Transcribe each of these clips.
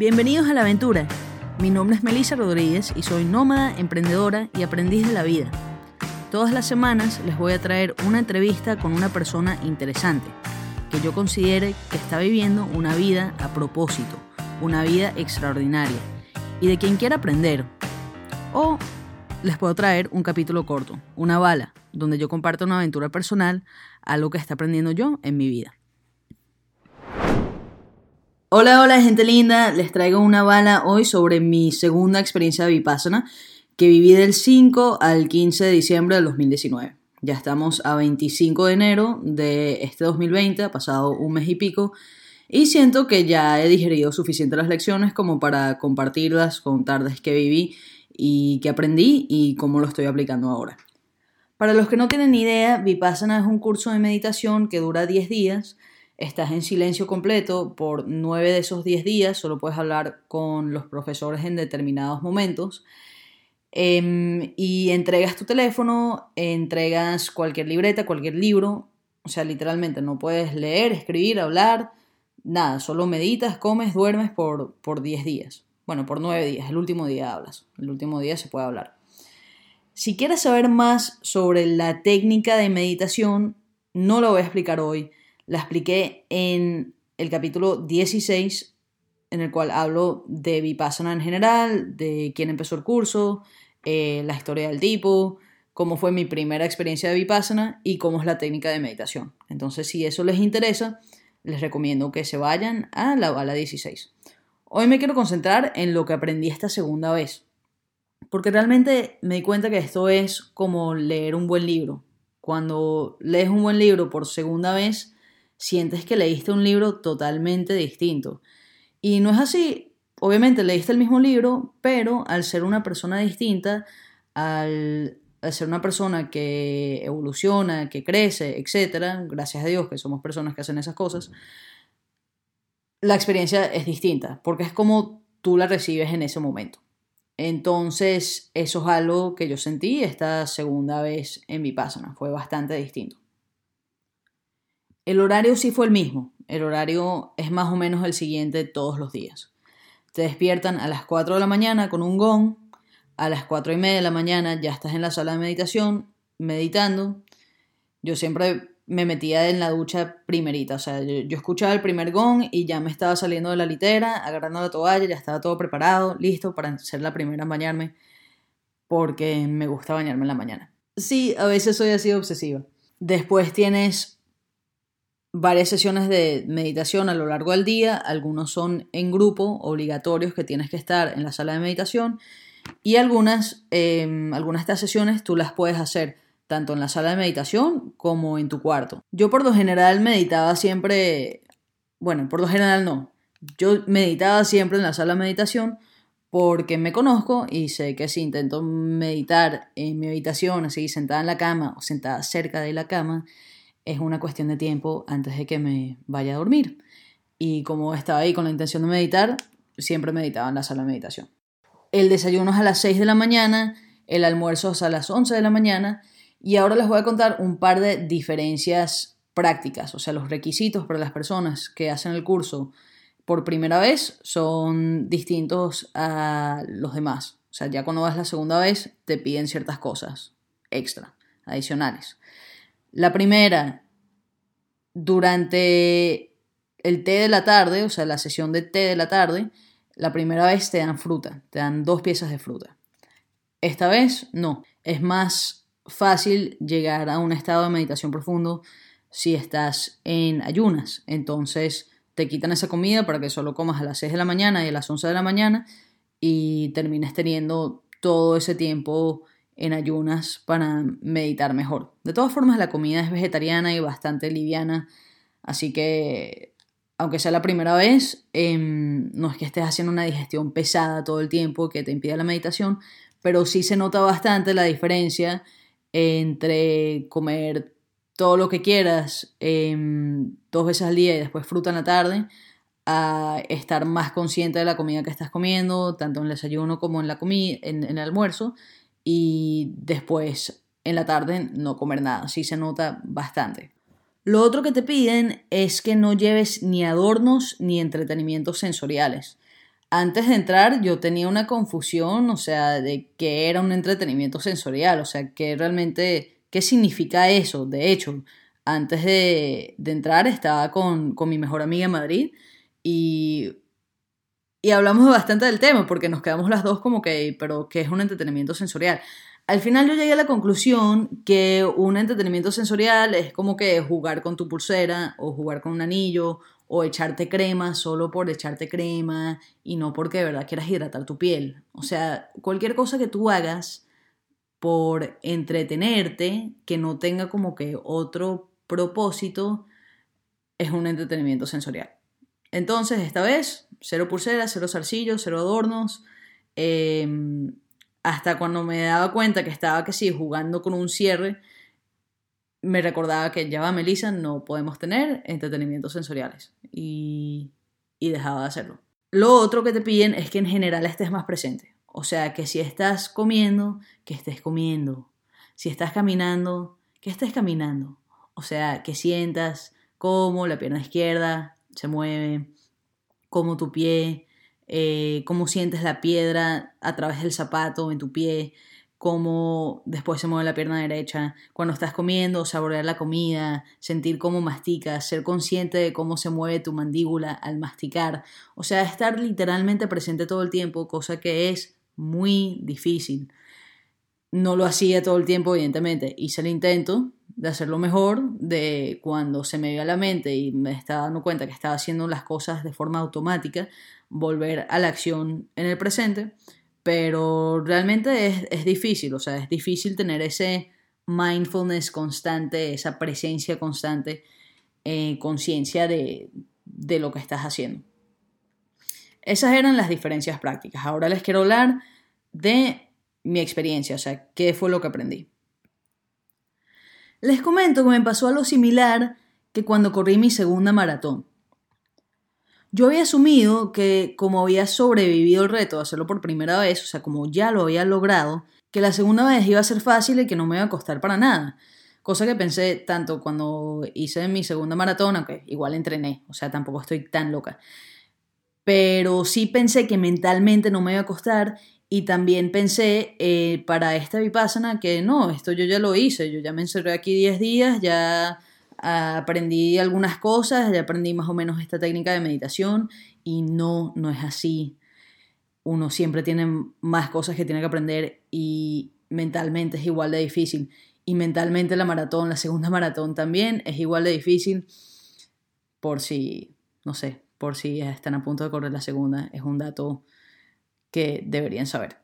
Bienvenidos a la aventura. Mi nombre es Melissa Rodríguez y soy nómada, emprendedora y aprendiz de la vida. Todas las semanas les voy a traer una entrevista con una persona interesante que yo considere que está viviendo una vida a propósito, una vida extraordinaria y de quien quiera aprender. O les puedo traer un capítulo corto, una bala, donde yo comparto una aventura personal, algo que está aprendiendo yo en mi vida. Hola, hola gente linda, les traigo una bala hoy sobre mi segunda experiencia de Vipassana que viví del 5 al 15 de diciembre del 2019. Ya estamos a 25 de enero de este 2020, ha pasado un mes y pico, y siento que ya he digerido suficiente las lecciones como para compartirlas, contarles qué viví y qué aprendí y cómo lo estoy aplicando ahora. Para los que no tienen idea, Vipassana es un curso de meditación que dura 10 días estás en silencio completo por nueve de esos diez días, solo puedes hablar con los profesores en determinados momentos. Em, y entregas tu teléfono, entregas cualquier libreta, cualquier libro, o sea, literalmente no puedes leer, escribir, hablar, nada, solo meditas, comes, duermes por, por 10 días. Bueno, por nueve días, el último día hablas, el último día se puede hablar. Si quieres saber más sobre la técnica de meditación, no lo voy a explicar hoy, la expliqué en el capítulo 16, en el cual hablo de Vipassana en general, de quién empezó el curso, eh, la historia del tipo, cómo fue mi primera experiencia de Vipassana y cómo es la técnica de meditación. Entonces, si eso les interesa, les recomiendo que se vayan a la bala 16. Hoy me quiero concentrar en lo que aprendí esta segunda vez, porque realmente me di cuenta que esto es como leer un buen libro. Cuando lees un buen libro por segunda vez, sientes que leíste un libro totalmente distinto. Y no es así, obviamente leíste el mismo libro, pero al ser una persona distinta, al, ser una persona que evoluciona, que crece, etc., gracias a Dios que somos personas que hacen esas cosas, la experiencia es distinta, porque es como tú la recibes en ese momento. Entonces, eso es algo que yo sentí esta segunda vez en mi Vipassana, fue bastante distinto. El horario sí fue el mismo. El horario es más o menos el siguiente todos los días. Te despiertan a las 4 de la mañana con un gong. A las 4 y media de la mañana ya estás en la sala de meditación, meditando. Yo siempre me metía en la ducha primerita. O sea, yo, escuchaba el primer gong y ya me estaba saliendo de la litera, agarrando la toalla, ya estaba todo preparado, listo para ser la primera en bañarme. Porque me gusta bañarme en la mañana. Sí, a veces soy así obsesiva. Después tienes varias sesiones de meditación a lo largo del día, algunos son en grupo, obligatorios que tienes que estar en la sala de meditación. Y algunas, em, algunas de estas sesiones tú las puedes hacer tanto en la sala de meditación como en tu cuarto. Yo por lo general meditaba siempre, bueno, por lo general no, yo meditaba siempre en la sala de meditación porque me conozco y sé que si intento meditar en mi habitación, así sentada en la cama o sentada cerca de la cama, es una cuestión de tiempo antes de que me vaya a dormir. Y como estaba ahí con la intención de meditar, siempre meditaba en la sala de meditación. El desayuno es a las 6 de la mañana, el almuerzo es a las 11 de la mañana y ahora les voy a contar un par de diferencias prácticas, o sea, los requisitos para las personas que hacen el curso por primera vez son distintos a los demás. O sea, ya cuando vas la segunda vez te piden ciertas cosas extra, adicionales. La primera, durante el té de la tarde, o sea, la sesión de té de la tarde, la primera vez te dan fruta, te dan dos piezas de fruta. Esta vez no, es más fácil llegar a un estado de meditación profundo si estás en ayunas. Entonces te quitan esa comida para que solo comas a las 6 de la mañana y a las 11 de la mañana y termines teniendo todo ese tiempo en ayunas para meditar mejor. De todas formas, la comida es vegetariana y bastante liviana, así que aunque sea la primera vez, em, no es que estés haciendo una digestión pesada todo el tiempo que te impida la meditación, pero sí se nota bastante la diferencia entre comer todo lo que quieras em, dos veces al día y después fruta en la tarde, a estar más consciente de la comida que estás comiendo, tanto en el desayuno como en, la en el almuerzo, y después en la tarde no comer nada, sí se nota bastante. Lo otro que te piden es que no lleves ni adornos ni entretenimientos sensoriales. antes de entrar yo tenía una confusión, o sea, de qué era un entretenimiento sensorial, o sea, qué realmente, qué significa eso. De hecho, antes de, entrar estaba con, mi mejor amiga en Madrid y, y hablamos bastante del tema porque nos quedamos las dos como que, pero ¿qué es un entretenimiento sensorial? Al final yo llegué a la conclusión que un entretenimiento sensorial es como que jugar con tu pulsera o jugar con un anillo o echarte crema solo por echarte crema y no porque de verdad quieras hidratar tu piel. O sea, cualquier cosa que tú hagas por entretenerte, que no tenga como que otro propósito, es un entretenimiento sensorial. Entonces, esta vez, cero pulseras, cero zarcillos, cero adornos. Em, hasta cuando me daba cuenta que estaba que sí jugando con un cierre, me recordaba que ya va Melissa, no podemos tener entretenimientos sensoriales y, y dejaba de hacerlo. Lo otro que te piden es que en general estés más presente. O sea, que si estás comiendo, que estés comiendo. Si estás caminando, que estés caminando. O sea, que sientas cómo la pierna izquierda se mueve, cómo tu pie, eh, cómo sientes la piedra a través del zapato en tu pie, cómo después se mueve la pierna derecha, cuando estás comiendo, saborear la comida, sentir cómo masticas, ser consciente de cómo se mueve tu mandíbula al masticar, o sea, estar literalmente presente todo el tiempo, cosa que es muy difícil. No lo hacía todo el tiempo, evidentemente, hice el intento de hacerlo mejor, de cuando se me dio a la mente y me estaba dando cuenta que estaba haciendo las cosas de forma automática, volver a la acción en el presente pero realmente es, es difícil, o sea, es difícil tener ese mindfulness constante, esa presencia constante, conciencia de, de lo que estás haciendo. Esas eran las diferencias prácticas. Ahora les quiero hablar de mi experiencia, o sea, qué fue lo que aprendí. Les comento que me pasó algo similar que cuando corrí mi segunda maratón. Yo había asumido que como había sobrevivido el reto de hacerlo por primera vez, o sea, como ya lo había logrado, que la segunda vez iba a ser fácil y que no me iba a costar para nada. Cosa que pensé tanto cuando hice mi segunda maratón, aunque igual entrené, o sea, tampoco estoy tan loca. Pero sí pensé que mentalmente no me iba a costar y también pensé eh, para esta vipassana que no, esto yo ya lo hice, yo ya me encerré aquí 10 días, ya aprendí algunas cosas, ya aprendí más o menos esta técnica de meditación y no, no es así. Uno siempre tiene más cosas que tiene que aprender y mentalmente es igual de difícil. Y mentalmente la maratón, la segunda maratón también es igual de difícil por si, no sé, por si están a punto de correr la segunda. Es un dato que deberían saber.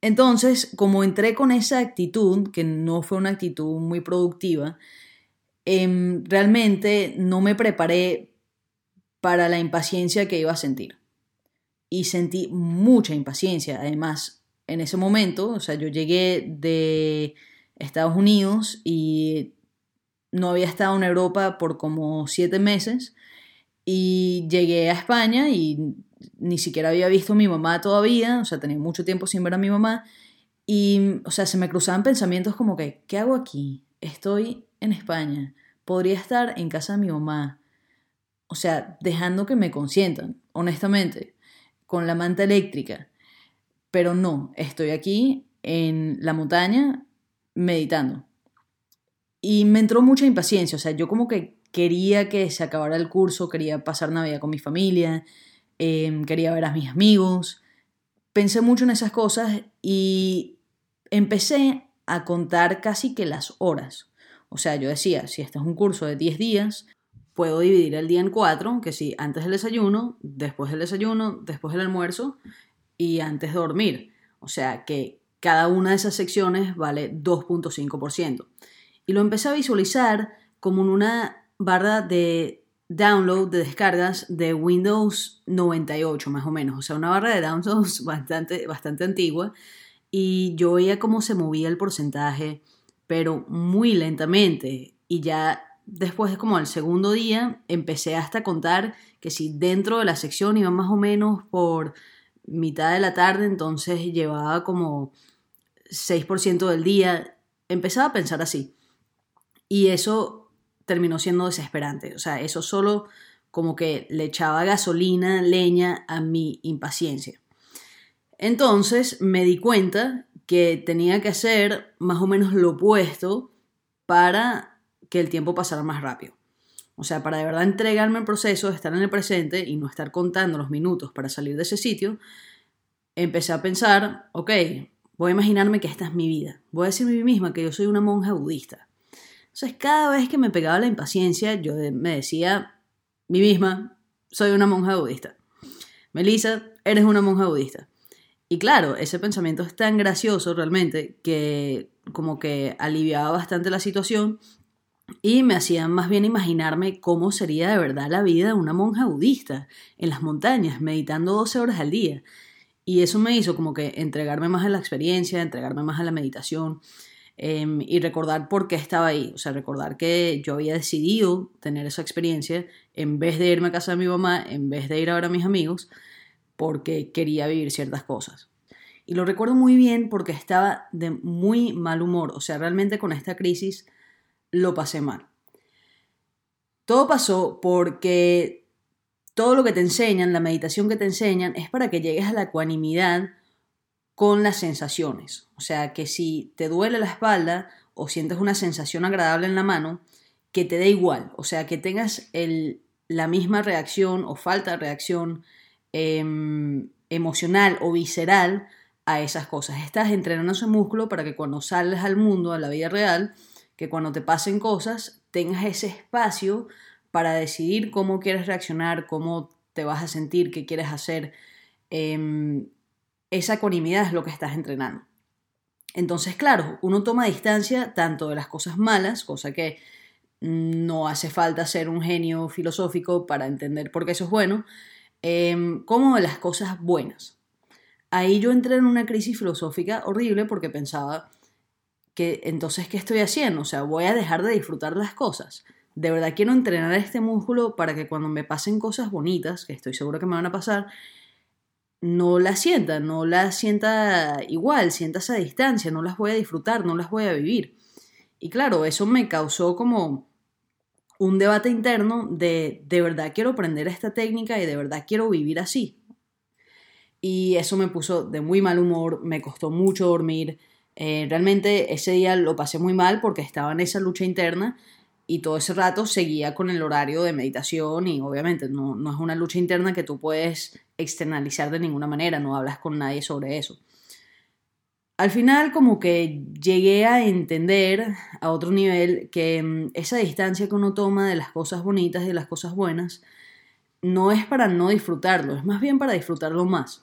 Entonces, como entré con esa actitud, que no fue una actitud muy productiva, Em, realmente no me preparé para la impaciencia que iba a sentir. Y sentí mucha impaciencia. Además, en ese momento, o sea, yo llegué de Estados Unidos y no había estado en Europa por como siete meses. Y llegué a España y ni siquiera había visto a mi mamá todavía, o sea, tenía mucho tiempo sin ver a mi mamá. Y, o sea, se me cruzaban pensamientos como que, ¿qué hago aquí? Estoy en España. Podría estar en casa de mi mamá. O sea, dejando que me consientan, honestamente, con la manta eléctrica. Pero no, estoy aquí en la montaña meditando. Y me entró mucha impaciencia, o sea, yo como que quería que se acabara el curso, quería pasar Navidad con mi familia, em, quería ver a mis amigos. Pensé mucho en esas cosas y empecé a contar casi que las horas. O sea, yo decía, si este es un curso de 10 días, puedo dividir el día en cuatro, que sí, antes del desayuno, después del desayuno, después del almuerzo y antes de dormir. O sea que cada una de esas secciones vale 2.5%. Y lo empecé a visualizar como en una barra de download, de descargas de Windows 98 más o menos. O sea, una barra de downloads bastante, bastante antigua. Y yo veía cómo se movía el porcentaje pero muy lentamente. Y ya después, como el segundo día, empecé hasta a contar que si dentro de la sección iba más o menos por mitad de la tarde, entonces llevaba como 6% del día. Empezaba a pensar así. Y eso terminó siendo desesperante. O sea, eso solo como que le echaba gasolina, leña a mi impaciencia. Entonces me di cuenta que tenía que hacer más o menos lo opuesto para que el tiempo pasara más rápido. O sea, para de verdad entregarme el proceso, estar en el presente y no estar contando los minutos para salir de ese sitio, empecé a pensar, ok, voy a imaginarme que esta es mi vida. Voy a decirme a mí misma que yo soy una monja budista. Entonces, cada vez que me pegaba la impaciencia, yo me decía, mí misma, soy una monja budista. Melissa, eres una monja budista. Y claro, ese pensamiento es tan gracioso realmente que como que aliviaba bastante la situación y me hacía más bien imaginarme cómo sería de verdad la vida de una monja budista en las montañas, meditando 12 horas al día. Y eso me hizo como que entregarme más a la experiencia, entregarme más a la meditación em, y recordar por qué estaba ahí. O sea, recordar que yo había decidido tener esa experiencia en vez de irme a casa de mi mamá, en vez de ir a ver a mis amigos, porque quería vivir ciertas cosas. Y lo recuerdo muy bien porque estaba de muy mal humor. O sea, realmente con esta crisis lo pasé mal. Todo pasó porque todo lo que te enseñan, la meditación que te enseñan, es para que llegues a la ecuanimidad con las sensaciones. O sea, que si te duele la espalda o sientes una sensación agradable en la mano, que te dé igual. O sea, que tengas el, la misma reacción o falta de reacción em, emocional o visceral a esas cosas. Estás entrenando ese músculo para que cuando sales al mundo, a la vida real, que cuando te pasen cosas, tengas ese espacio para decidir cómo quieres reaccionar, cómo te vas a sentir, qué quieres hacer. Em, esa ecuanimidad es lo que estás entrenando. Entonces, claro, uno toma distancia tanto de las cosas malas, cosa que no hace falta ser un genio filosófico para entender por qué eso es bueno, em, como de las cosas buenas. Ahí yo entré en una crisis filosófica horrible porque pensaba, que entonces, ¿qué estoy haciendo? O sea, voy a dejar de disfrutar las cosas. De verdad quiero entrenar este músculo para que cuando me pasen cosas bonitas, que estoy seguro que me van a pasar, no las sienta, no las sienta igual, sienta esa distancia, no las voy a disfrutar, no las voy a vivir. Y claro, eso me causó como un debate interno de de verdad quiero aprender esta técnica y de verdad quiero vivir así. Y eso me puso de muy mal humor, me costó mucho dormir, eh, realmente ese día lo pasé muy mal porque estaba en esa lucha interna y todo ese rato seguía con el horario de meditación y obviamente no, no es una lucha interna que tú puedes externalizar de ninguna manera, no hablas con nadie sobre eso. Al final como que llegué a entender a otro nivel que mm, esa distancia que uno toma de las cosas bonitas y de las cosas buenas no es para no disfrutarlo, es más bien para disfrutarlo más.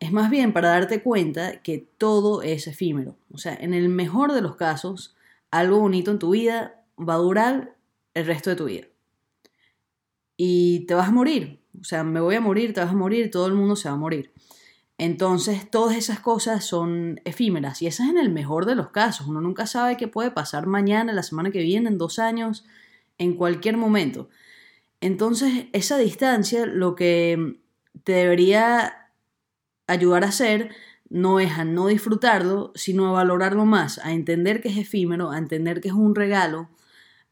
Es más bien para darte cuenta que todo es efímero. O sea, en el mejor de los casos, algo bonito en tu vida va a durar el resto de tu vida. Y te vas a morir. O sea, me voy a morir, te vas a morir, todo el mundo se va a morir. Entonces, todas esas cosas son efímeras y esas en el mejor de los casos. Uno nunca sabe qué puede pasar mañana, la semana que viene, en dos años, en cualquier momento. Entonces, esa distancia lo que te debería ayudar a hacer no es a no disfrutarlo, sino a valorarlo más, a entender que es efímero, a entender que es un regalo,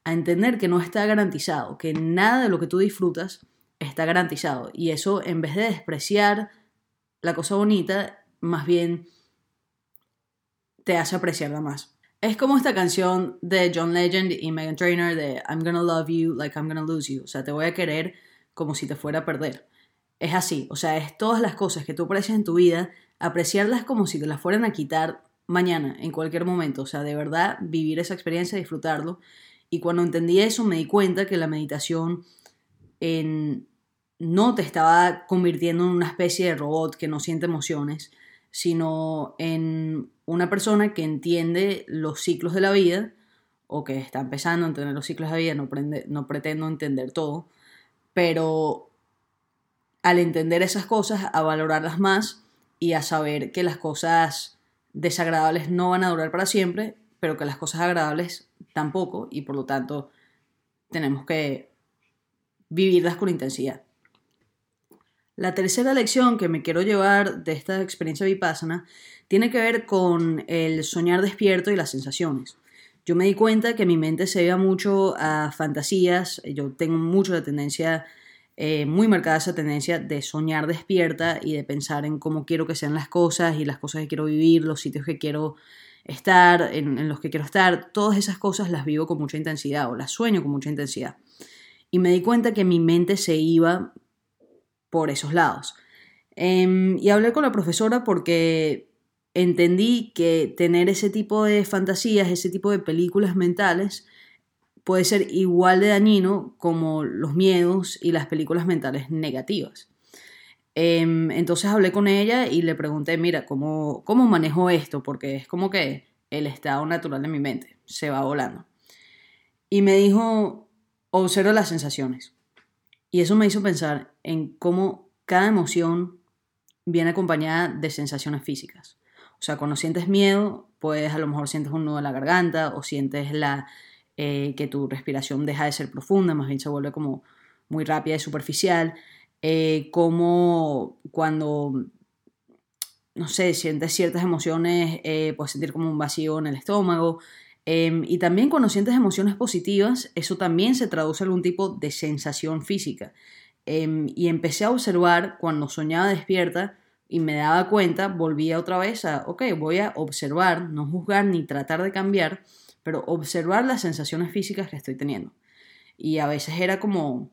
a entender que no está garantizado, que nada de lo que tú disfrutas está garantizado. Y eso, en vez de despreciar la cosa bonita, más bien te hace apreciarla más. Es como esta canción de John Legend y Megan Trainor de I'm gonna love you like I'm gonna lose you. O sea, te voy a querer como si te fuera a perder es así, o sea, es todas las cosas que tú aprecias en tu vida, apreciarlas como si te las fueran a quitar mañana, en cualquier momento, o sea, de verdad vivir esa experiencia, disfrutarlo. Y cuando entendí eso me di cuenta que la meditación en, no te estaba convirtiendo en una especie de robot que no siente emociones, sino en una persona que entiende los ciclos de la vida, o que está empezando a entender los ciclos de la vida, no, no pretendo entender todo, pero al entender esas cosas, a valorarlas más y a saber que las cosas desagradables no van a durar para siempre, pero que las cosas agradables tampoco, y por lo tanto tenemos que vivirlas con intensidad. La tercera lección que me quiero llevar de esta experiencia vipassana tiene que ver con el soñar despierto y las sensaciones. Yo me di cuenta que mi mente se iba mucho a fantasías, yo tengo mucho la tendencia eh, muy marcada esa tendencia de soñar despierta y de pensar en cómo quiero que sean las cosas y las cosas que quiero vivir, los sitios que quiero estar, en, los que quiero estar, todas esas cosas las vivo con mucha intensidad o las sueño con mucha intensidad. Y me di cuenta que mi mente se iba por esos lados. Em, y hablé con la profesora porque entendí que tener ese tipo de fantasías, ese tipo de películas mentales, puede ser igual de dañino como los miedos y las películas mentales negativas. Em, entonces hablé con ella y le pregunté, mira, ¿cómo, ¿cómo manejo esto? Porque es como que el estado natural de mi mente se va volando. Y me dijo, observa las sensaciones. Y eso me hizo pensar en cómo cada emoción viene acompañada de sensaciones físicas. O sea, cuando sientes miedo, pues a lo mejor sientes un nudo en la garganta o sientes la, eh, que tu respiración deja de ser profunda, más bien se vuelve como muy rápida y superficial. Eh, como cuando, no sé, sientes ciertas emociones, eh, puedes sentir como un vacío en el estómago. Em, y también cuando sientes emociones positivas, eso también se traduce en algún tipo de sensación física. Em, y empecé a observar cuando soñaba despierta y me daba cuenta, volvía otra vez a, ok, voy a observar, no juzgar ni tratar de cambiar, pero observar las sensaciones físicas que estoy teniendo. Y a veces era como,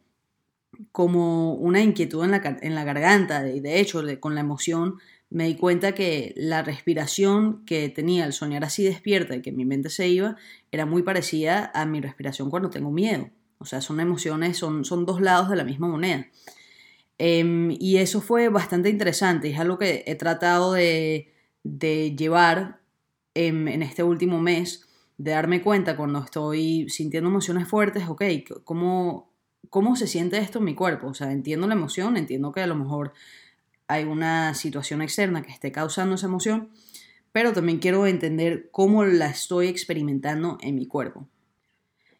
como una inquietud en la, en la garganta, y de hecho, con la emoción, me di cuenta que la respiración que tenía al soñar así despierta y que mi mente se iba, era muy parecida a mi respiración cuando tengo miedo. O sea, son emociones, son, son dos lados de la misma moneda. Em, y eso fue bastante interesante, es algo que he tratado de, llevar en, este último mes, de darme cuenta cuando estoy sintiendo emociones fuertes, ok, ¿cómo, ¿cómo se siente esto en mi cuerpo? O sea, entiendo la emoción, entiendo que a lo mejor hay una situación externa que esté causando esa emoción, pero también quiero entender cómo la estoy experimentando en mi cuerpo.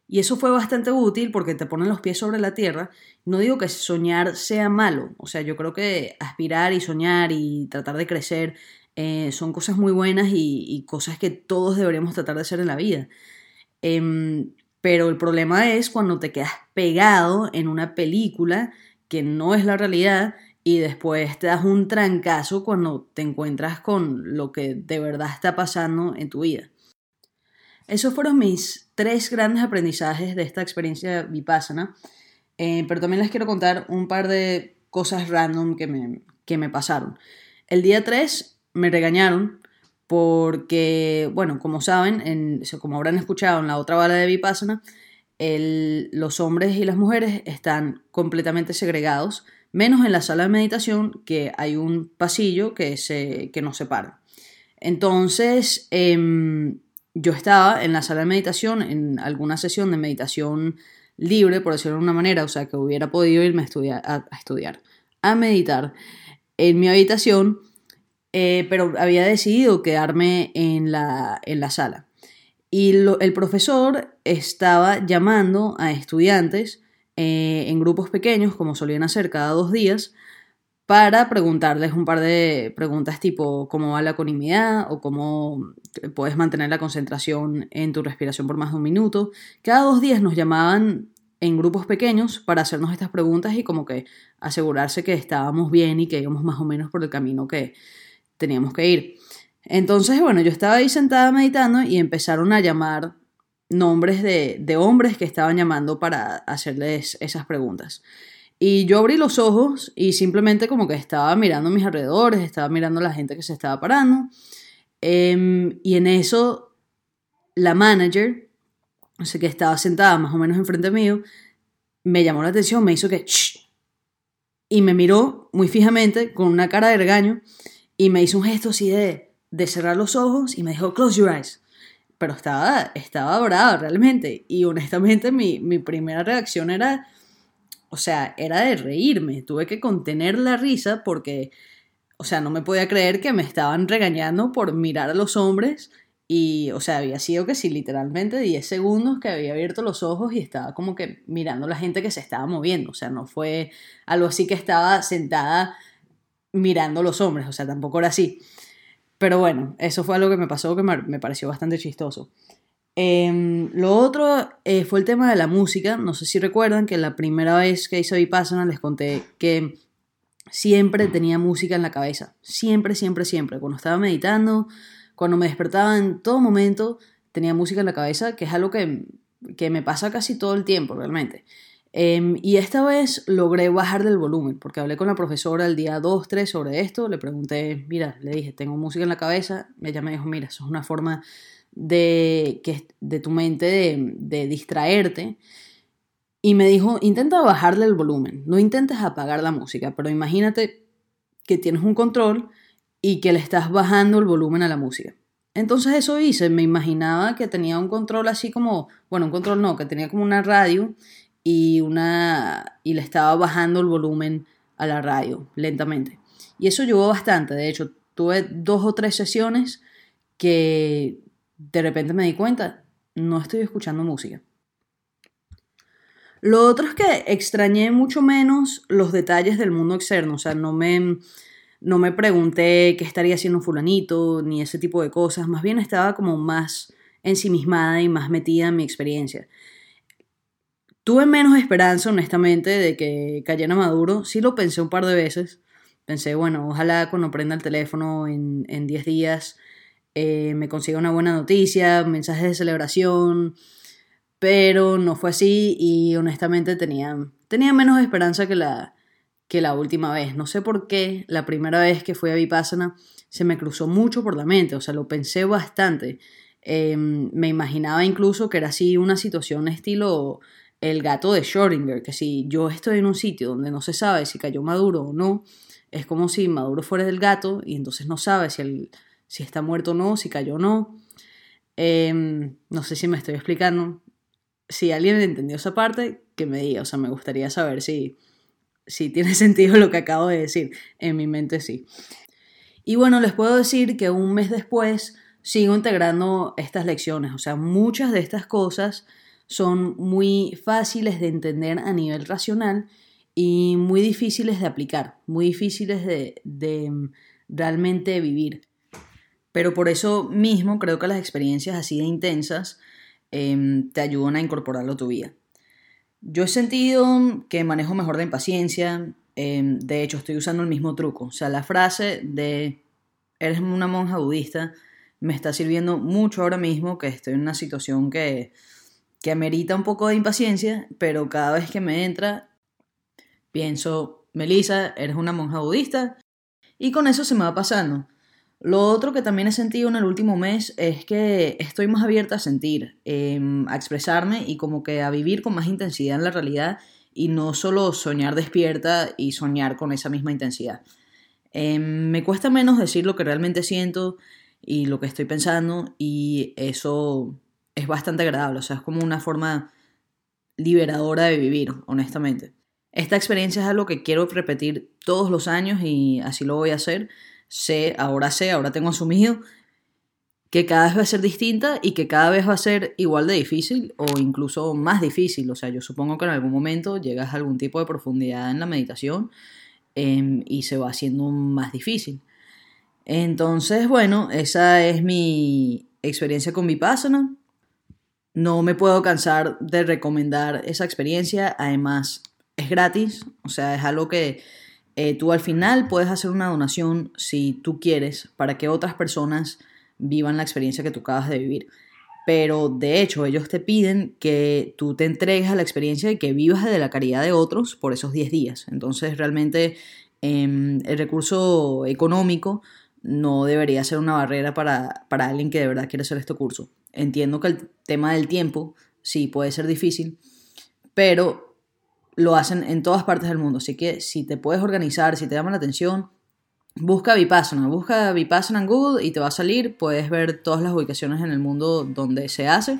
Y eso fue bastante útil porque te ponen los pies sobre la tierra. No digo que soñar sea malo, o sea, yo creo que aspirar y soñar y tratar de crecer eh, son cosas muy buenas y, cosas que todos deberíamos tratar de hacer en la vida. Em, pero el problema es cuando te quedas pegado en una película que no es la realidad y después te das un trancazo cuando te encuentras con lo que de verdad está pasando en tu vida. Esos fueron mis tres grandes aprendizajes de esta experiencia vipassana, eh, pero también les quiero contar un par de cosas random que me, que me pasaron. El día 3 me regañaron porque, bueno, como saben, en, como habrán escuchado en la otra bala de vipassana, los hombres y las mujeres están completamente segregados, menos en la sala de meditación que hay un pasillo que, se, que nos separa. Entonces, em, yo estaba en la sala de meditación, en alguna sesión de meditación libre, por decirlo de una manera, o sea, que hubiera podido irme a estudiar, a, estudiar, a meditar en mi habitación, eh, pero había decidido quedarme en la, en la sala. Y el profesor estaba llamando a estudiantes eh, en grupos pequeños, como solían hacer cada dos días, para preguntarles un par de preguntas tipo cómo va la ecuanimidad o cómo puedes mantener la concentración en tu respiración por más de un minuto. Cada dos días nos llamaban en grupos pequeños para hacernos estas preguntas y como que asegurarse que estábamos bien y que íbamos más o menos por el camino que teníamos que ir. Entonces, bueno, yo estaba ahí sentada meditando y empezaron a llamar nombres de, de hombres que estaban llamando para hacerles esas preguntas. Y yo abrí los ojos y simplemente como que estaba mirando mis alrededores, estaba mirando a la gente que se estaba parando. Em, y en eso la manager, no sé que estaba sentada más o menos enfrente mío, me llamó la atención, me hizo que... y me miró muy fijamente con una cara de regaño y me hizo un gesto así de, de cerrar los ojos y me dijo, close your eyes. Pero estaba, estaba brava realmente. Y honestamente mi, mi primera reacción era o sea, era de reírme, tuve que contener la risa porque, o sea, no me podía creer que me estaban regañando por mirar a los hombres y, o sea, había sido que sí, literalmente 10 segundos que había abierto los ojos y estaba como que mirando a la gente que se estaba moviendo, o sea, no fue algo así que estaba sentada mirando los hombres, o sea, tampoco era así. Pero bueno, eso fue algo que me pasó que me, pareció bastante chistoso. Em, lo otro eh, fue el tema de la música. No sé si recuerdan que la primera vez que hice Vipassana les conté que siempre tenía música en la cabeza. Siempre, siempre, siempre. Cuando estaba meditando, cuando me despertaba en todo momento, tenía música en la cabeza, que es algo que, que me pasa casi todo el tiempo realmente. Em, y esta vez logré bajar del volumen, porque hablé con la profesora el día 2, 3 sobre esto, le pregunté, mira, le dije, tengo música en la cabeza, ella me dijo, mira, eso es una forma de, que, de tu mente de, de distraerte. Y me dijo, intenta bajarle el volumen, no intentes apagar la música, pero imagínate que tienes un control y que le estás bajando el volumen a la música. Entonces eso hice, me imaginaba que tenía un control así como, bueno, un control no, que tenía como una radio y, una, y le estaba bajando el volumen a la radio lentamente. Y eso ayudó bastante, de hecho, tuve dos o tres sesiones que de repente me di cuenta, no estoy escuchando música. Lo otro es que extrañé mucho menos los detalles del mundo externo, o sea, no me, no me pregunté qué estaría haciendo fulanito, ni ese tipo de cosas, más bien estaba como más ensimismada y más metida en mi experiencia. Tuve menos esperanza, honestamente, de que cayera Maduro. Sí lo pensé un par de veces. Pensé, bueno, ojalá cuando prenda el teléfono en 10 días eh, me consiga una buena noticia, mensajes de celebración, pero no fue así y honestamente tenía, tenía menos esperanza que la, que la última vez. No sé por qué la primera vez que fui a Vipassana se me cruzó mucho por la mente, o sea, lo pensé bastante. Em, me imaginaba incluso que era así una situación estilo el gato de Schrödinger, que si yo estoy en un sitio donde no se sabe si cayó Maduro o no, es como si Maduro fuera del gato y entonces no sabe si, si está muerto o no, si cayó o no. Em, no sé si me estoy explicando. Si alguien entendió esa parte, que me diga. O sea, me gustaría saber si, si tiene sentido lo que acabo de decir. En mi mente sí. Y bueno, les puedo decir que un mes después sigo integrando estas lecciones. O sea, muchas de estas cosas son muy fáciles de entender a nivel racional y muy difíciles de aplicar, muy difíciles de, mm, realmente vivir. Pero por eso mismo creo que las experiencias así de intensas em, te ayudan a incorporarlo a tu vida. Yo he sentido que manejo mejor la impaciencia, em, de hecho estoy usando el mismo truco, o sea, la frase de eres una monja budista me está sirviendo mucho ahora mismo que estoy en una situación que que amerita un poco de impaciencia, pero cada vez que me entra, pienso, Melissa, eres una monja budista, y con eso se me va pasando. Lo otro que también he sentido en el último mes es que estoy más abierta a sentir, em, a expresarme y como que a vivir con más intensidad en la realidad y no solo soñar despierta y soñar con esa misma intensidad. Em, me cuesta menos decir lo que realmente siento y lo que estoy pensando y eso es bastante agradable, o sea, es como una forma liberadora de vivir, honestamente. Esta experiencia es algo que quiero repetir todos los años y así lo voy a hacer. Sé, ahora sé, ahora tengo asumido que cada vez va a ser distinta y que cada vez va a ser igual de difícil o incluso más difícil. O sea, yo supongo que en algún momento llegas a algún tipo de profundidad en la meditación em, y se va haciendo más difícil. Entonces, bueno, esa es mi experiencia con Vipassana. No me puedo cansar de recomendar esa experiencia. Además, es gratis. O sea, es algo que eh, tú al final puedes hacer una donación si tú quieres para que otras personas vivan la experiencia que tú acabas de vivir. Pero de hecho, ellos te piden que tú te entregues a la experiencia y que vivas de la caridad de otros por esos 10 días. Entonces, realmente em, el recurso económico no debería ser una barrera para, para alguien que de verdad quiere hacer este curso. Entiendo que el tema del tiempo sí puede ser difícil, pero lo hacen en todas partes del mundo. Así que si te puedes organizar, si te llama la atención, busca Vipassana. Busca Vipassana en Google y te va a salir. Puedes ver todas las ubicaciones en el mundo donde se hace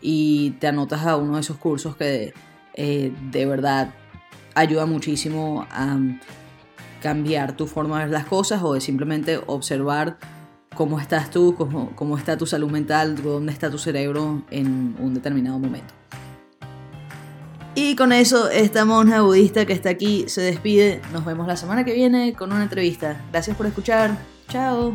y te anotas a uno de esos cursos que eh, de verdad ayuda muchísimo a cambiar tu forma de ver las cosas o de simplemente observar cómo estás tú, cómo, cómo está tu salud mental, dónde está tu cerebro en un determinado momento. Y con eso, esta monja budista que está aquí se despide. Nos vemos la semana que viene con una entrevista. Gracias por escuchar. Chao.